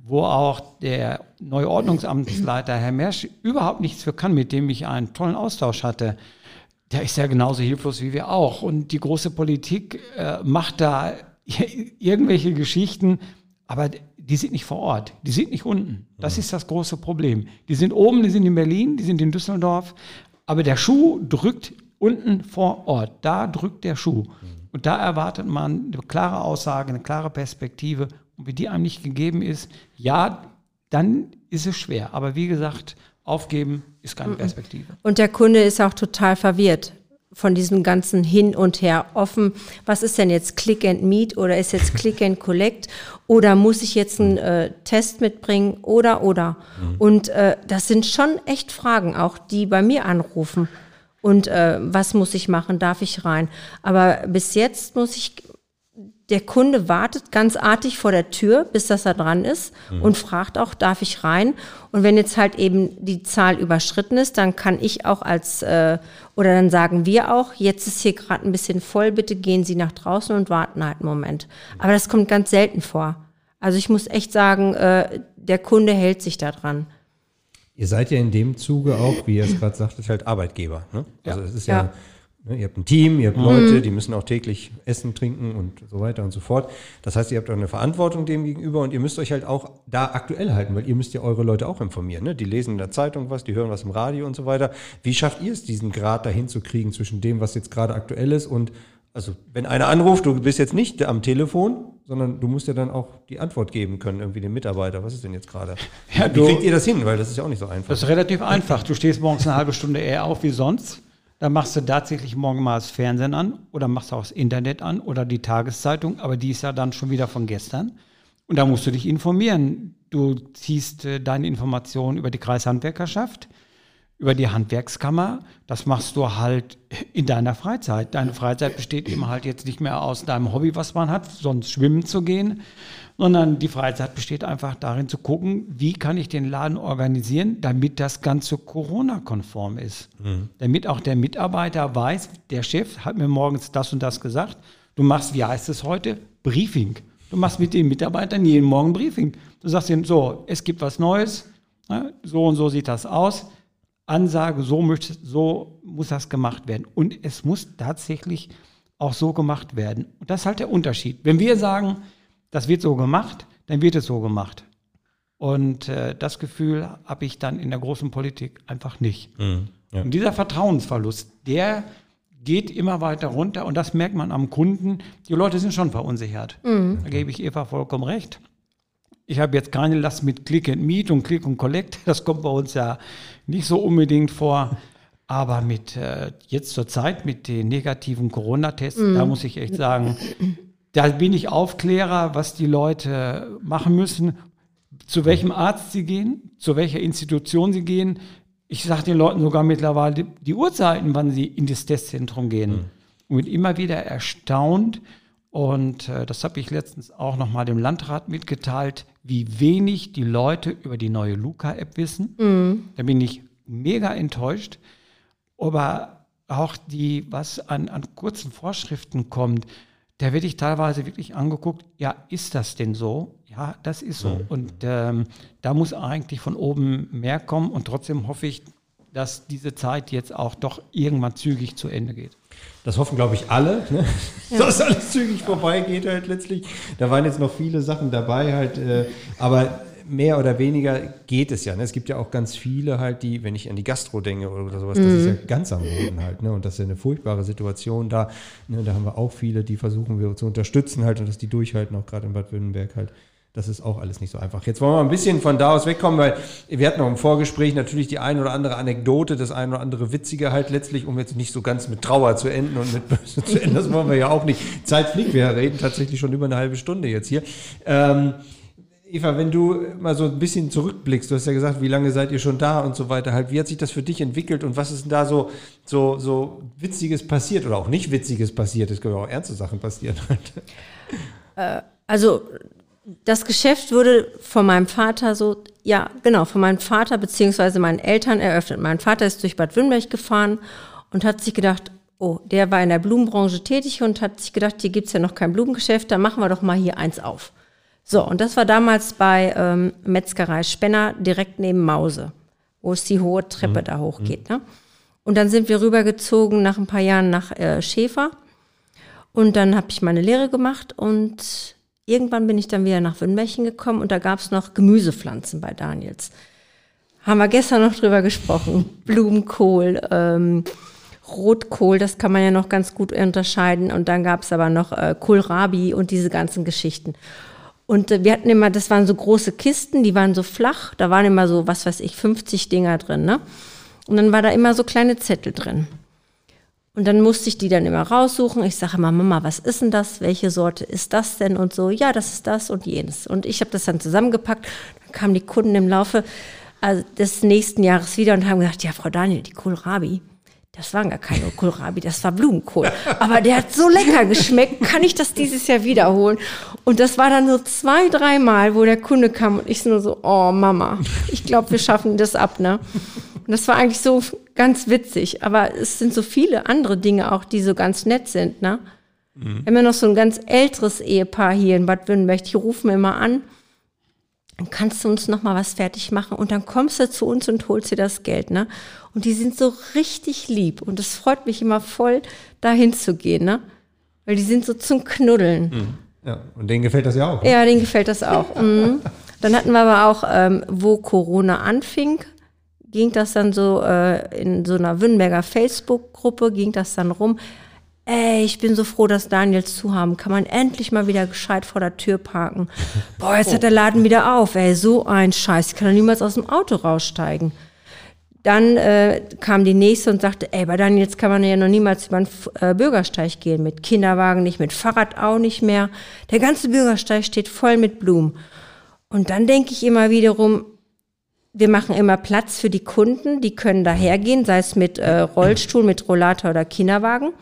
wo auch der neue Ordnungsamtsleiter, Herr Mersch, überhaupt nichts für kann, mit dem ich einen tollen Austausch hatte. Der ist ja genauso hilflos wie wir auch. Und die große Politik äh, macht da [laughs] irgendwelche Geschichten, aber die sind nicht vor Ort, die sind nicht unten. Das ist das große Problem. Die sind oben, die sind in Berlin, die sind in Düsseldorf, aber der Schuh drückt unten vor Ort. Da drückt der Schuh. Und da erwartet man eine klare Aussage, eine klare Perspektive und wie die einem nicht gegeben ist, ja, dann ist es schwer. Aber wie gesagt, aufgeben ist keine Perspektive. Und der Kunde ist auch total verwirrt von diesem ganzen Hin und Her offen. Was ist denn jetzt Click and Meet oder ist jetzt Click and Collect oder muss ich jetzt einen äh, Test mitbringen oder oder? Mhm. Und äh, das sind schon echt Fragen auch, die bei mir anrufen. Und äh, was muss ich machen? Darf ich rein? Aber bis jetzt muss ich der Kunde wartet ganz artig vor der Tür, bis das da dran ist Mhm. und fragt auch, darf ich rein? Und wenn jetzt halt eben die Zahl überschritten ist, dann kann ich auch als, äh, oder dann sagen wir auch, jetzt ist hier gerade ein bisschen voll, bitte gehen Sie nach draußen und warten halt einen Moment. Aber das kommt ganz selten vor. Also ich muss echt sagen, äh, der Kunde hält sich da dran. Ihr seid ja in dem Zuge auch, wie ihr es gerade sagtet, halt Arbeitgeber. Ne? Also es ist ja, Ja. Ne, ihr habt ein Team, ihr habt Leute, die müssen auch täglich essen, trinken und so weiter und so fort. Das heißt, ihr habt auch eine Verantwortung dem gegenüber und ihr müsst euch halt auch da aktuell halten, weil ihr müsst ja eure Leute auch informieren. Ne? Die lesen in der Zeitung was, die hören was im Radio und so weiter. Wie schafft ihr es, diesen Grad dahin zu kriegen zwischen dem, was jetzt gerade aktuell ist und also wenn einer anruft, du bist jetzt nicht am Telefon, sondern du musst ja dann auch die Antwort geben können, irgendwie dem Mitarbeiter. Was ist denn jetzt gerade? Ja, Wie kriegt ihr das hin? Weil das ist ja auch nicht so einfach. Das ist relativ einfach. Du stehst morgens eine halbe Stunde eher auf wie sonst. Dann machst du tatsächlich morgen mal das Fernsehen an oder machst auch das Internet an oder die Tageszeitung, aber die ist ja dann schon wieder von gestern. Und da musst du dich informieren. Du ziehst äh, deine Informationen über die Kreishandwerkerschaft, über die Handwerkskammer. Das machst du halt in deiner Freizeit. Deine Freizeit besteht eben halt jetzt nicht mehr aus deinem Hobby, was man hat, sonst schwimmen zu gehen, sondern die Freizeit besteht einfach darin zu gucken, wie kann ich den Laden organisieren, damit das Ganze Corona-konform ist. Damit auch der Mitarbeiter weiß, der Chef hat mir morgens das und das gesagt. Du machst, wie heißt es heute? Briefing. Du machst mit den Mitarbeitern jeden Morgen Briefing. Du sagst ihnen, so, es gibt was Neues, ne, so und so sieht das aus. Ansage, so, möchte, so muss das gemacht werden. Und es muss tatsächlich auch so gemacht werden. Und das ist halt der Unterschied. Wenn wir sagen, das wird so gemacht, dann wird es so gemacht. Und äh, das Gefühl habe ich dann in der großen Politik einfach nicht. ja. Und dieser Vertrauensverlust, der geht immer weiter runter und das merkt man am Kunden. Die Leute sind schon verunsichert. Da gebe ich Eva vollkommen recht. Ich habe jetzt keine Last mit Click and Meet und Click und Collect. [laughs] Das kommt bei uns ja nicht so unbedingt vor. Aber mit äh, jetzt zur Zeit mit den negativen Corona-Tests, da muss ich echt sagen, da bin ich Aufklärer, was die Leute machen müssen, zu welchem Arzt sie gehen, zu welcher Institution sie gehen. Ich sage den Leuten sogar mittlerweile die, die Uhrzeiten, wann sie in das Testzentrum gehen. Und bin immer wieder erstaunt. Und äh, das habe ich letztens auch nochmal dem Landrat mitgeteilt, wie wenig die Leute über die neue Luca-App wissen. Da bin ich mega enttäuscht. Aber auch die, was an, an kurzen Vorschriften kommt, da werde ich teilweise wirklich angeguckt, ja, ist das denn so? Ja, das ist so. Und ähm, da muss eigentlich von oben mehr kommen und trotzdem hoffe ich, dass diese Zeit jetzt auch doch irgendwann zügig zu Ende geht. Das hoffen, glaube ich, alle, ne? [laughs] dass alles zügig vorbeigeht halt letztlich. Da waren jetzt noch viele Sachen dabei halt, äh, aber mehr oder weniger geht es ja. Ne? Es gibt ja auch ganz viele halt, die, wenn ich an die Gastro denke oder sowas, das ist ja ganz am Boden halt. Ne? Und das ist ja eine furchtbare Situation da. Ne? Da haben wir auch viele, die versuchen wir zu unterstützen halt und dass die durchhalten, auch gerade in Bad Württemberg halt. Das ist auch alles nicht so einfach. Jetzt wollen wir mal ein bisschen von da aus wegkommen, weil wir hatten noch im Vorgespräch natürlich die ein oder andere Anekdote, das ein oder andere Witzige halt letztlich, um jetzt nicht so ganz mit Trauer zu enden und mit Böse zu enden. Das wollen wir ja auch nicht. Zeit fliegt, wir reden tatsächlich schon über eine halbe Stunde jetzt hier. Ähm, Eva, wenn du mal so ein bisschen zurückblickst, du hast ja gesagt, wie lange seid ihr schon da und so weiter, halt, wie hat sich das für dich entwickelt und was ist denn da so, so, so Witziges passiert oder auch nicht Witziges passiert? Es können auch ernste Sachen passieren. Halt. Also das Geschäft wurde von meinem Vater so, ja, genau, von meinem Vater beziehungsweise meinen Eltern eröffnet. Mein Vater ist durch Bad Wünnberg gefahren und hat sich gedacht, oh, der war in der Blumenbranche tätig und hat sich gedacht, hier gibt's ja noch kein Blumengeschäft, dann machen wir doch mal hier eins auf. So, und das war damals bei ähm, Metzgerei Spenner direkt neben Mause, wo es die hohe Treppe da hochgeht. Ne? Und dann sind wir rübergezogen nach ein paar Jahren nach äh, Schäfer. Und dann habe ich meine Lehre gemacht und irgendwann bin ich dann wieder nach Wünnmärchen gekommen und da gab es noch Gemüsepflanzen bei Daniels. Haben wir gestern noch drüber gesprochen. Blumenkohl, ähm, Rotkohl, das kann man ja noch ganz gut unterscheiden. Und dann gab es aber noch äh, Kohlrabi und diese ganzen Geschichten. Und äh, wir hatten immer, das waren so große Kisten, die waren so flach, da waren immer so, was weiß ich, 50 Dinger drin, ne? Und dann war da immer so kleine Zettel drin. Und dann musste ich die dann immer raussuchen. Ich sage immer, Mama, was ist denn das? Welche Sorte ist das denn? Und so, ja, das ist das und jenes. Und ich habe das dann zusammengepackt. Dann kamen die Kunden im Laufe also des nächsten Jahres wieder und haben gesagt, ja, Frau Daniel, die Kohlrabi, das waren gar keine Kohlrabi, das war Blumenkohl. Aber der hat so lecker geschmeckt, kann ich das dieses Jahr wiederholen? Und das war dann so zwei, dreimal, wo der Kunde kam und ich nur so, oh Mama, ich glaube, wir schaffen das ab, ne? Und das war eigentlich so ganz witzig. Aber es sind so viele andere Dinge auch, die so ganz nett sind, ne? Mhm. Wir haben ja noch so ein ganz älteres Ehepaar hier in Bad Württemberg, die rufen immer an dann kannst du uns noch mal was fertig machen und dann kommst du zu uns und holst dir das Geld, ne? Und die sind so richtig lieb und es freut mich immer voll, dahin zu gehen, ne? Weil die sind so zum Knuddeln. Mhm. Ja, und denen gefällt das ja auch. Ne? Ja, denen gefällt das auch. [laughs] mhm. Dann hatten wir aber auch, ähm, wo Corona anfing, ging das dann so äh, in so einer Wünnberger Facebook-Gruppe, ging das dann rum ey, ich bin so froh, dass Daniels zu haben. Kann man endlich mal wieder gescheit vor der Tür parken. Boah, jetzt oh. hat der Laden wieder auf, ey, so ein Scheiß. Ich kann doch niemals aus dem Auto raussteigen. Dann äh, kam die nächste und sagte, ey, bei Daniels kann man ja noch niemals über den äh, Bürgersteig gehen. Mit Kinderwagen nicht, mit Fahrrad auch nicht mehr. Der ganze Bürgersteig steht voll mit Blumen. Und dann denke ich immer wiederum, wir machen immer Platz für die Kunden, die können dahergehen, sei es mit äh, Rollstuhl, mit Rollator oder Kinderwagen.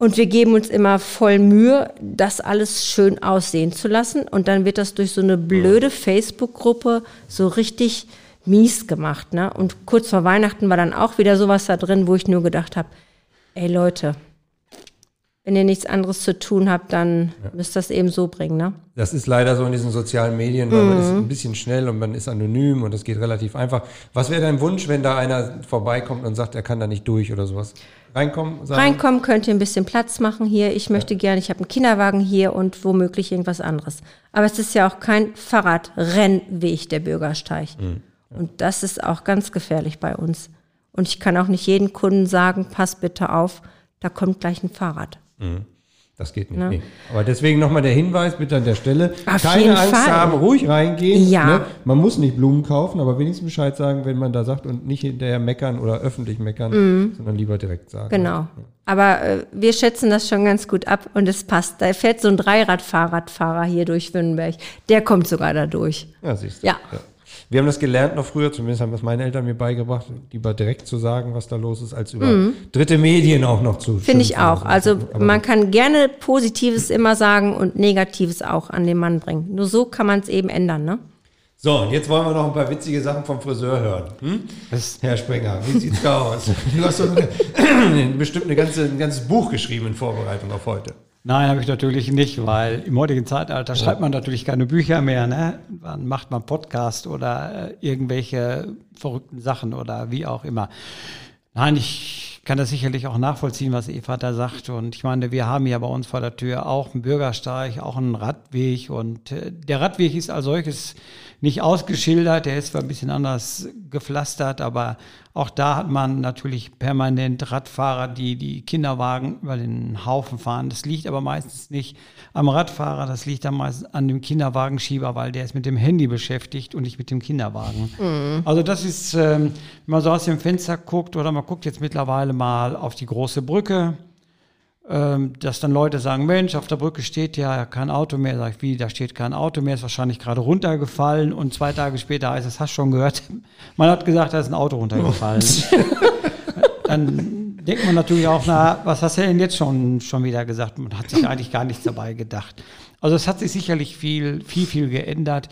Und wir geben uns immer voll Mühe, das alles schön aussehen zu lassen. Und dann wird das durch so eine blöde Facebook-Gruppe so richtig mies gemacht. Ne? Und kurz vor Weihnachten war dann auch wieder sowas da drin, wo ich nur gedacht habe, ey Leute, wenn ihr nichts anderes zu tun habt, dann ja. müsst ihr das eben so bringen. Ne? Das ist leider so in diesen sozialen Medien, weil mhm. man ist ein bisschen schnell und man ist anonym und das geht relativ einfach. Was wäre dein Wunsch, wenn da einer vorbeikommt und sagt, er kann da nicht durch oder sowas? Reinkommen? Sagen? Reinkommen, könnt ihr ein bisschen Platz machen hier. Ich möchte ja. gerne, ich habe einen Kinderwagen hier und womöglich irgendwas anderes. Aber es ist ja auch kein Fahrradrennweg, der Bürgersteig. Mhm. Ja. Und das ist auch ganz gefährlich bei uns. Und ich kann auch nicht jedem Kunden sagen, pass bitte auf, da kommt gleich ein Fahrrad. Mhm. Das geht nicht. Ne? Nee. Aber deswegen nochmal der Hinweis bitte an der Stelle. Auf Keine Angst Fall. haben, ruhig reingehen. Ja. Ne? Man muss nicht Blumen kaufen, aber wenigstens Bescheid sagen, wenn man da sagt und nicht hinterher meckern oder öffentlich meckern, mhm. sondern lieber direkt sagen. Genau. Ja. Aber äh, wir schätzen das schon ganz gut ab und es passt. Da fährt so ein Dreirad-Fahrradfahrer hier durch Wünnenberg. Der kommt sogar da durch. Ja, siehst du. ja. ja. Wir haben das gelernt noch früher, zumindest haben das meine Eltern mir beigebracht, lieber direkt zu sagen, was da los ist, als über mhm. dritte Medien auch noch zu. Finde ich auch. Also Aber man kann gerne Positives immer sagen und Negatives auch an den Mann bringen. Nur so kann man es eben ändern, ne? So, und jetzt wollen wir noch ein paar witzige Sachen vom Friseur hören. Hm? Herr Sprenger, wie sieht's da aus? Du hast doch eine, [clears throat] bestimmt eine ganze, ein ganzes Buch geschrieben in Vorbereitung auf heute. Nein, habe ich natürlich nicht, weil im heutigen Zeitalter schreibt man natürlich keine Bücher mehr. Ne? Dann macht man Podcast oder äh, irgendwelche verrückten Sachen oder wie auch immer. Nein, ich kann das sicherlich auch nachvollziehen, was Eva da sagt. Und ich meine, wir haben ja bei uns vor der Tür auch einen Bürgersteig, auch einen Radweg. Und äh, der Radweg ist als solches nicht ausgeschildert, der ist zwar ein bisschen anders gepflastert, aber auch da hat man natürlich permanent Radfahrer, die die Kinderwagen über den Haufen fahren. Das liegt aber meistens nicht am Radfahrer, das liegt dann meistens an dem Kinderwagenschieber, weil der ist mit dem Handy beschäftigt und nicht mit dem Kinderwagen. Mhm. Also das ist, ähm, wenn man so aus dem Fenster guckt oder man guckt jetzt mittlerweile mal auf die große Brücke, ähm, dass dann Leute sagen, Mensch, auf der Brücke steht ja kein Auto mehr. Sag ich, wie, da steht kein Auto mehr, ist wahrscheinlich gerade runtergefallen und zwei Tage später heißt es, hast schon gehört, [laughs] man hat gesagt, da ist ein Auto runtergefallen. [laughs] dann denkt man natürlich auch, na, was hast du denn jetzt schon, schon wieder gesagt? Man hat sich eigentlich gar nichts dabei gedacht. Also es hat sich sicherlich viel, viel, viel geändert.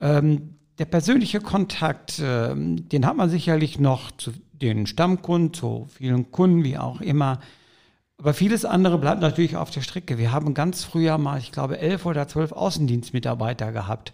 Ähm, der persönliche Kontakt, ähm, den hat man sicherlich noch zu den Stammkunden, zu vielen Kunden, wie auch immer. Aber vieles andere bleibt natürlich auf der Strecke. Wir haben ganz früher mal, ich glaube, elf oder zwölf Außendienstmitarbeiter gehabt.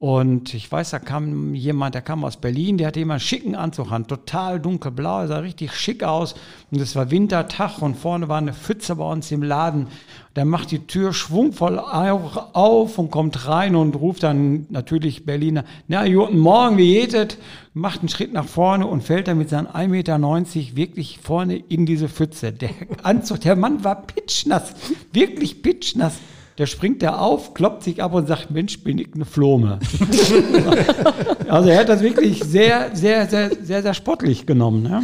Und ich weiß, da kam jemand, der kam aus Berlin, der hatte immer einen schicken Anzug an, total dunkelblau, sah richtig schick aus. Und es war Wintertag und vorne war eine Pfütze bei uns im Laden. Der macht die Tür schwungvoll auf und kommt rein und ruft dann natürlich Berliner, na, guten Morgen, wie geht es? Macht einen Schritt nach vorne und fällt dann mit seinen 1,90 Meter wirklich vorne in diese Pfütze. Der Anzug, der Mann war pitschnass, wirklich pitschnass. Der springt da auf, kloppt sich ab und sagt, Mensch, bin ich eine Flome. [laughs] also er hat das wirklich sehr, sehr, sehr, sehr, sehr sportlich genommen. Ne?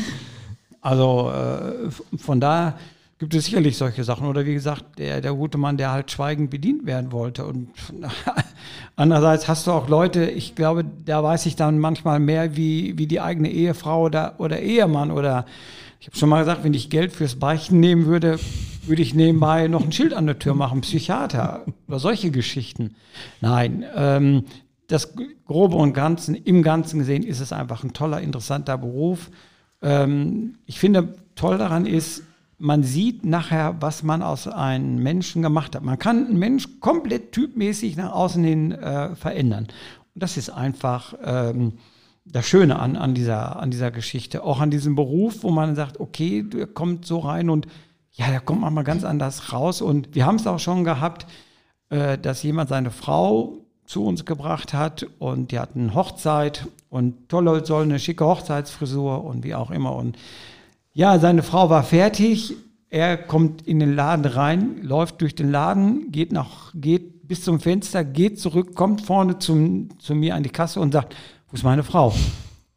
Also äh, von da gibt es sicherlich solche Sachen. Oder wie gesagt, der, der gute Mann, der halt schweigend bedient werden wollte. Und [laughs] andererseits hast du auch Leute, ich glaube, da weiß ich dann manchmal mehr wie, wie die eigene Ehefrau oder, oder Ehemann oder Ich habe schon mal gesagt, wenn ich Geld fürs Beichten nehmen würde, würde ich nebenbei noch ein Schild an der Tür machen, Psychiater oder solche Geschichten. Nein, ähm, das Grobe und Ganzen, im Ganzen gesehen ist es einfach ein toller, interessanter Beruf. Ähm, ich finde, toll daran ist, man sieht nachher, was man aus einem Menschen gemacht hat. Man kann einen Mensch komplett typmäßig nach außen hin äh, verändern. Und das ist einfach ähm, das Schöne an, an, dieser, an dieser Geschichte. Auch an diesem Beruf, wo man sagt, okay, der kommt so rein und ja, da kommt man mal ganz anders raus. Und wir haben es auch schon gehabt, äh, dass jemand seine Frau zu uns gebracht hat und die hatten Hochzeit und tolle, soll eine schicke Hochzeitsfrisur und wie auch immer. Und ja, seine Frau war fertig. Er kommt in den Laden rein, läuft durch den Laden, geht nach, geht bis zum Fenster, geht zurück, kommt vorne zum, zu mir an die Kasse und sagt, wo ist meine Frau?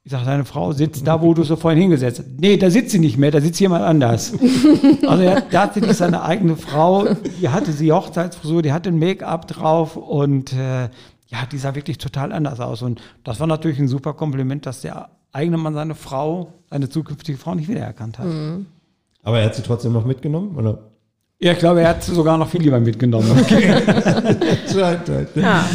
Ich sage, deine Frau sitzt da, wo du so vorhin hingesetzt hast. Nee, da sitzt sie nicht mehr, da sitzt jemand anders. [laughs] Also er, da hatte nicht seine eigene Frau, die hatte sie Hochzeitsfrisur, die hatte ein Make-up drauf und äh, ja, die sah wirklich total anders aus. Und das war natürlich ein super Kompliment, dass der eigene Mann seine Frau, seine zukünftige Frau nicht wiedererkannt hat. Mhm. Aber er hat sie trotzdem noch mitgenommen, oder? Ja, ich glaube, er hat sogar noch viel lieber mitgenommen. Okay. [laughs] [laughs] ja,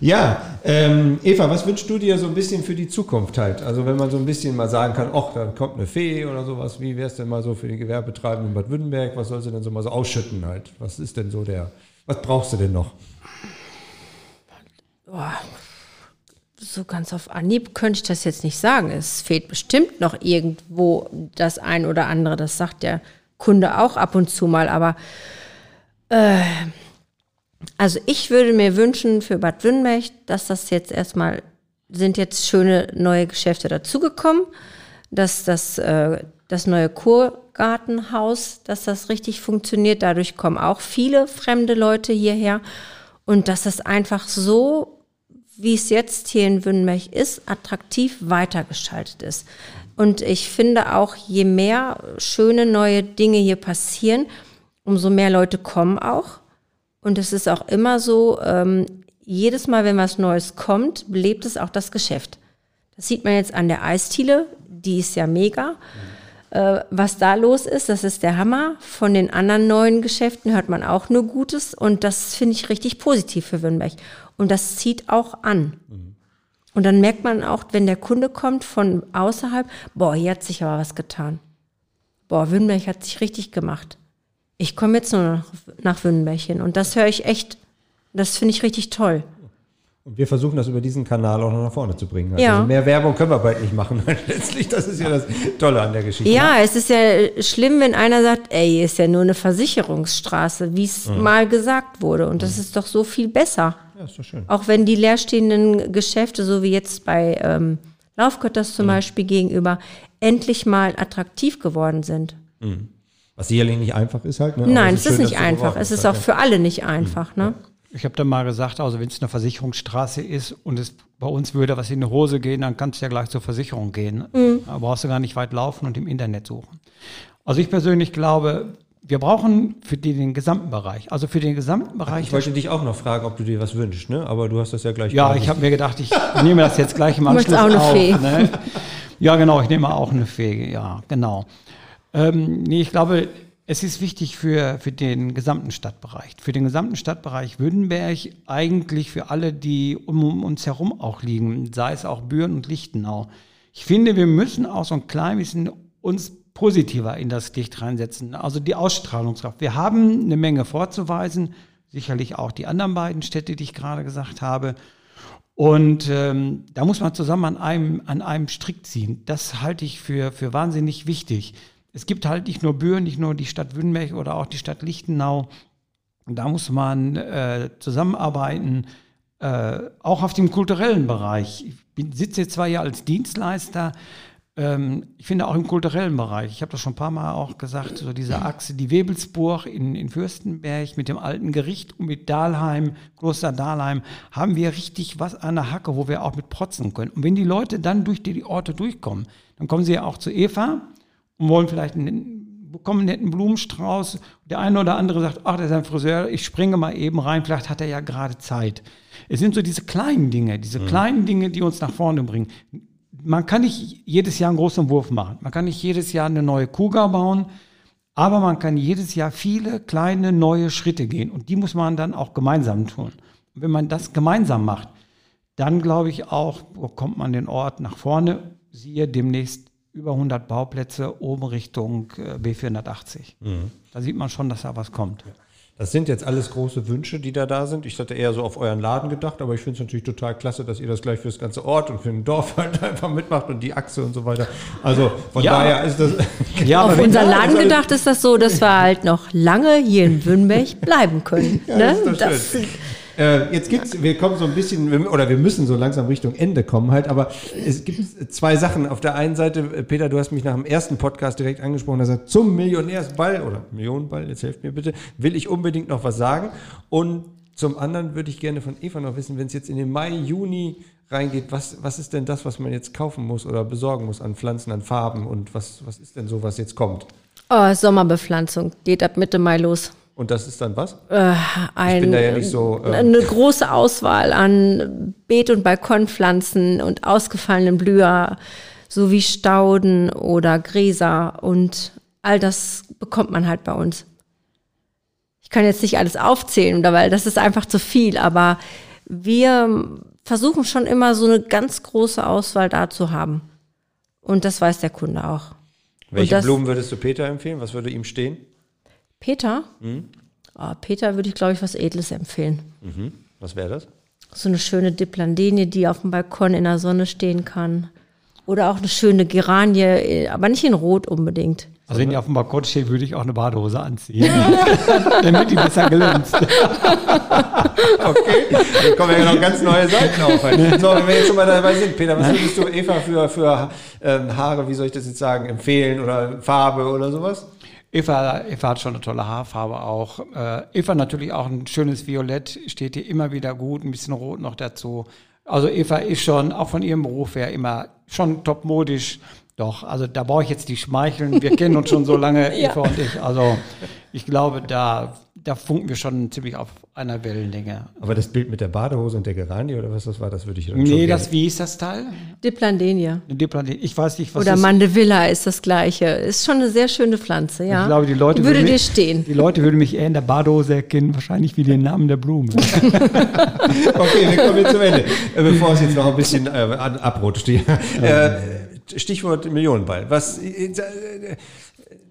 ja ähm, Eva, was wünschst du dir so ein bisschen für die Zukunft halt? Also wenn man so ein bisschen mal sagen kann, ach, da kommt eine Fee oder sowas, wie wäre es denn mal so für die Gewerbetreibenden in Bad Württemberg? Was soll sie denn so mal so ausschütten halt? Was ist denn so der, was brauchst du denn noch? Boah, so ganz auf Anhieb könnte ich das jetzt nicht sagen. Es fehlt bestimmt noch irgendwo das ein oder andere. Das sagt der Kunde auch ab und zu mal. Aber äh, also ich würde mir wünschen für Bad Wünnberg, dass das jetzt erstmal sind jetzt schöne neue Geschäfte dazugekommen, dass das, äh, das neue Kurgartenhaus, dass das richtig funktioniert. Dadurch kommen auch viele fremde Leute hierher und dass das einfach so wie es jetzt hier in Wünnmech ist, attraktiv weitergeschaltet ist. Und ich finde auch, je mehr schöne neue Dinge hier passieren, umso mehr Leute kommen auch. Und es ist auch immer so, ähm, jedes Mal, wenn was Neues kommt, belebt es auch das Geschäft. Das sieht man jetzt an der Eistiele, die ist ja mega. Äh, was da los ist, das ist der Hammer. Von den anderen neuen Geschäften hört man auch nur Gutes und das finde ich richtig positiv für Wünnberg. Und das zieht auch an. Mhm. Und dann merkt man auch, wenn der Kunde kommt von außerhalb, boah, hier hat sich aber was getan. Boah, Wünnberg hat sich richtig gemacht. Ich komme jetzt nur noch nach Wünnberg hin. Und das höre ich echt, das finde ich richtig toll. Und wir versuchen das über diesen Kanal auch noch nach vorne zu bringen. Also ja. mehr Werbung können wir bald nicht machen. [laughs] Letztlich, das ist ja das Tolle an der Geschichte. Ja, es ist ja schlimm, wenn einer sagt, ey, ist ja nur eine Versicherungsstraße, wie es mhm. mal gesagt wurde. Und das mhm. ist doch so viel besser. Ja, ist doch schön. Auch wenn die leerstehenden Geschäfte, so wie jetzt bei ähm, Laufgötters zum mhm. Beispiel gegenüber, endlich mal attraktiv geworden sind. Mhm. Was sicherlich nicht einfach ist halt. Ne? Nein, es ist, schön, nicht einfach. Es ist auch für alle nicht einfach. Mhm. Ne? Ich habe da mal gesagt, also wenn es eine Versicherungsstraße ist und es bei uns würde was in die Hose gehen, dann kannst du ja gleich zur Versicherung gehen. Mhm. Da brauchst du gar nicht weit laufen und im Internet suchen. Also ich persönlich glaube, wir brauchen für die, den gesamten Bereich, also für den gesamten Bereich. Ich wollte dich auch noch fragen, ob du dir was wünschst, ne? aber du hast das ja gleich Ja, ich habe mir gedacht, ich nehme das jetzt gleich im Anschluss auch eine auf. Fee. Ne? Ja, genau, ich nehme auch eine Fee, ja, genau. Ähm, nee, ich glaube, es ist wichtig für, für den gesamten Stadtbereich, für den gesamten Stadtbereich Württemberg, eigentlich für alle, die um uns herum auch liegen, sei es auch Büren und Lichtenau. Ich finde, wir müssen auch so ein klein bisschen uns positiver in das Licht reinsetzen, also die Ausstrahlungskraft. Wir haben eine Menge vorzuweisen, sicherlich auch die anderen beiden Städte, die ich gerade gesagt habe. Und ähm, da muss man zusammen an einem, an einem Strick ziehen. Das halte ich für, für wahnsinnig wichtig es gibt halt nicht nur Büren, nicht nur die Stadt Wünnberg oder auch die Stadt Lichtenau. Da muss man äh, zusammenarbeiten, äh, auch auf dem kulturellen Bereich. Ich bin, sitze jetzt zwar hier als Dienstleister, ähm, ich finde auch im kulturellen Bereich, ich habe das schon ein paar Mal auch gesagt, so diese Achse, die Webelsburg in, in Fürstenberg mit dem alten Gericht und mit Dahlheim, Kloster Dahlheim, haben wir richtig was an der Hacke, wo wir auch mit protzen können. Und wenn die Leute dann durch die Orte durchkommen, dann kommen sie ja auch zu Eva und wollen vielleicht einen, bekommen einen netten Blumenstrauß. Der eine oder andere sagt, ach, der ist ein Friseur, ich springe mal eben rein, vielleicht hat er ja gerade Zeit. Es sind so diese kleinen Dinge, diese mhm. kleinen Dinge, die uns nach vorne bringen. man kann nicht jedes Jahr einen großen Wurf machen. Man kann nicht jedes Jahr eine neue Kuga bauen. Aber man kann jedes Jahr viele kleine neue Schritte gehen. Und die muss man dann auch gemeinsam tun. Und wenn man das gemeinsam macht, dann glaube ich auch, bekommt man den Ort nach vorne. Siehe demnächst über 100 Bauplätze oben Richtung äh, B480. Mhm. Da sieht man schon, dass da was kommt. Das sind jetzt alles große Wünsche, die da da sind. Ich hatte eher so auf euren Laden gedacht, aber ich finde es natürlich total klasse, dass ihr das gleich für das ganze Ort und für den Dorf [laughs] halt einfach mitmacht und die Achse und so weiter. Also von ja. daher ist das. [laughs] Ja, auf unseren Laden gedacht ist das so, dass wir halt noch lange hier in Wünnberg bleiben können. [laughs] ja, ne? das, das äh, jetzt gibt's, wir kommen so ein bisschen, oder wir müssen so langsam Richtung Ende kommen halt, aber es gibt zwei Sachen. Auf der einen Seite, äh, Peter, du hast mich nach dem ersten Podcast direkt angesprochen, dass er zum Millionärsball oder Millionenball, jetzt helft mir bitte, will ich unbedingt noch was sagen. Und zum anderen würde ich gerne von Eva noch wissen, wenn es jetzt in den Mai, Juni reingeht, was, was ist denn das, was man jetzt kaufen muss oder besorgen muss an Pflanzen, an Farben und was, was ist denn so, was jetzt kommt? Oh, Sommerbepflanzung geht ab Mitte Mai los. Und das ist dann was? Äh, ein, ich bin da ja nicht so. Äh eine große Auswahl an Beet- und Balkonpflanzen und ausgefallenen Blüher sowie Stauden oder Gräser und all das bekommt man halt bei uns. Ich kann jetzt nicht alles aufzählen, weil das ist einfach zu viel, aber wir versuchen schon immer so eine ganz große Auswahl da zu haben. Und das weiß der Kunde auch. Welche das, Blumen würdest du Peter empfehlen? Was würde ihm stehen? Peter? Mhm. Oh, Peter würde ich, glaube ich, was Edles empfehlen. Mhm. Was wäre das? So eine schöne Diplandenie, die auf dem Balkon in der Sonne stehen kann. Oder auch eine schöne Geranie, aber nicht in Rot unbedingt. Also wenn die auf dem Balkon steht, würde ich auch eine Badehose anziehen. [laughs] damit die besser glänzt. [laughs] okay, dann kommen ja noch ganz neue Seiten auf. So, wenn wir jetzt schon mal dabei sind, Peter, was würdest du Eva für, für ähm, Haare, wie soll ich das jetzt sagen, empfehlen oder Farbe oder sowas? Eva, Eva hat schon eine tolle Haarfarbe auch. Äh, Eva natürlich auch ein schönes Violett, steht ihr immer wieder gut, ein bisschen Rot noch dazu. Also Eva ist schon, auch von ihrem Beruf her, immer schon topmodisch. Doch, also da brauche ich jetzt die Schmeicheln. Wir kennen uns schon so lange, [laughs] ja. Eva und ich. Also ich glaube, da da funken wir schon ziemlich auf einer Wellenlänge. Aber das Bild mit der Badehose und der Geranie oder was das war, das würde ich dann Nee, das, wie ist das Teil? Diplandenia. Diplandenia. Ich weiß nicht, was Oder Mandevilla ist das gleiche. Ist schon eine sehr schöne Pflanze, ja. Ich glaube, die Leute würde dir mich, stehen. Die Leute würden mich eher in der Badehose erkennen, wahrscheinlich wie den Namen der Blumen. [laughs] okay, wir kommen jetzt zum Ende. Äh, bevor es jetzt noch ein bisschen äh, abrutscht. [laughs] Äh, Stichwort Millionenball. Was... Äh, äh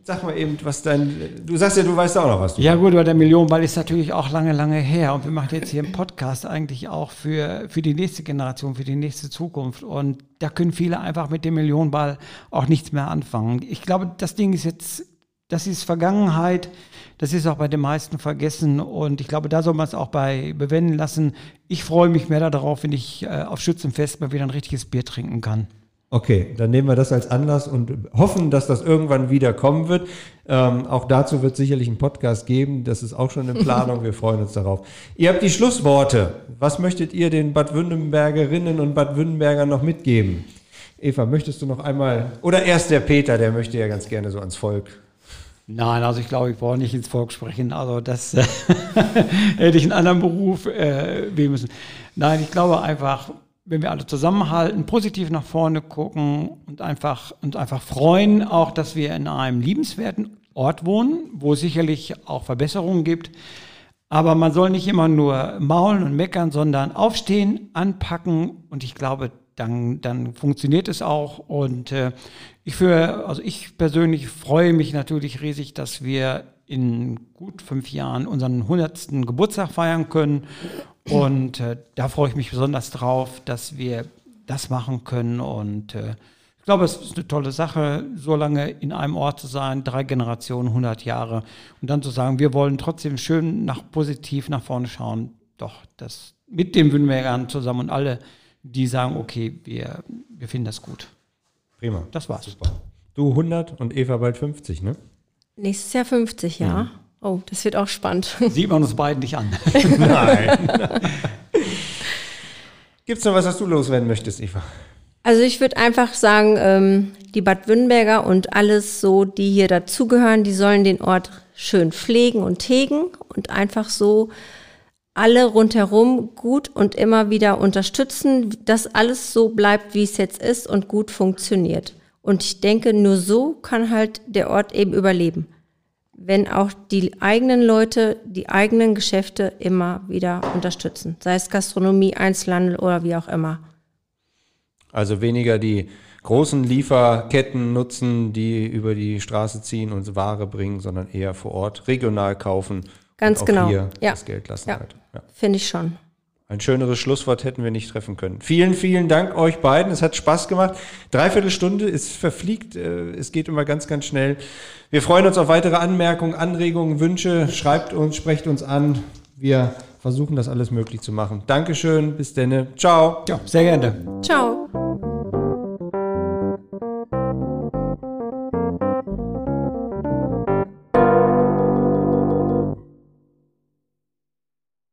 Sag mal eben, was dein. Du sagst ja, du weißt auch noch was. ja, gut, aber der Millionenball ist natürlich auch lange, lange her. Und wir machen jetzt hier einen Podcast eigentlich auch für, für die nächste Generation, für die nächste Zukunft. Und da können viele einfach mit dem Millionenball auch nichts mehr anfangen. Ich glaube, das Ding ist jetzt, das ist Vergangenheit. Das ist auch bei den meisten vergessen. Und ich glaube, da soll man es auch bei bewenden lassen. Ich freue mich mehr darauf, wenn ich äh, auf Schützenfest mal wieder ein richtiges Bier trinken kann. Okay, dann nehmen wir das als Anlass und hoffen, dass das irgendwann wieder kommen wird. Ähm, auch dazu wird sicherlich ein Podcast geben. Das ist auch schon in Planung. [laughs] Wir freuen uns darauf. Ihr habt die Schlussworte. Was möchtet ihr den Bad Württembergerinnen und Bad Württembergern noch mitgeben? Eva, möchtest du noch einmal, oder erst der Peter, der möchte ja ganz gerne so ans Volk. Nein, also ich glaube, ich brauche nicht ins Volk sprechen. Also das [laughs] hätte ich einen anderen Beruf äh, wählen müssen. Nein, ich glaube einfach, wenn wir alle zusammenhalten, positiv nach vorne gucken und einfach, und einfach freuen, auch, dass wir in einem liebenswerten Ort wohnen, wo es sicherlich auch Verbesserungen gibt. Aber man soll nicht immer nur maulen und meckern, sondern aufstehen, anpacken und ich glaube, dann, dann funktioniert es auch. Und äh, ich für, also ich persönlich freue mich natürlich riesig, dass wir in gut fünf Jahren unseren 100. Geburtstag feiern können und äh, da freue ich mich besonders drauf, dass wir das machen können. Und äh, ich glaube, es ist eine tolle Sache, so lange in einem Ort zu sein, drei Generationen, 100 Jahre. Und dann zu sagen, wir wollen trotzdem schön nach positiv nach vorne schauen. Doch, das mit dem Wünnbergern zusammen und alle, die sagen, okay, wir, wir finden das gut. Prima. Das war's. Super. Du 100 und Eva bald 50, ne? Nächstes Jahr 50, ja. Mhm. Oh, das wird auch spannend. [laughs] Sieht man uns beiden nicht an. Nein. [laughs] Gibt es noch was, was du loswerden möchtest, Eva? Also ich würde einfach sagen, ähm, die Bad Württemberger und alles so, die hier dazugehören, die sollen den Ort schön pflegen und hegen und einfach so alle rundherum gut und immer wieder unterstützen, dass alles so bleibt, wie es jetzt ist und gut funktioniert. Und ich denke, nur so kann halt der Ort eben überleben. Wenn auch die eigenen Leute die eigenen Geschäfte immer wieder unterstützen. Sei es Gastronomie, Einzelhandel oder wie auch immer. Also weniger die großen Lieferketten nutzen, die über die Straße ziehen und Ware bringen, sondern eher vor Ort regional kaufen. Ganz und auch genau. Hier Ja. das Geld lassen Ja. halt. Ja. Finde ich schon. Ein schöneres Schlusswort hätten wir nicht treffen können. Vielen, vielen Dank euch beiden. Es hat Spaß gemacht. Dreiviertel Stunde ist verfliegt. äh, Es geht immer ganz, ganz schnell. Wir freuen uns auf weitere Anmerkungen, Anregungen, Wünsche. Schreibt uns, sprecht uns an. Wir versuchen das alles möglich zu machen. Dankeschön. Bis denne. Ciao. Ja, sehr gerne. Ciao.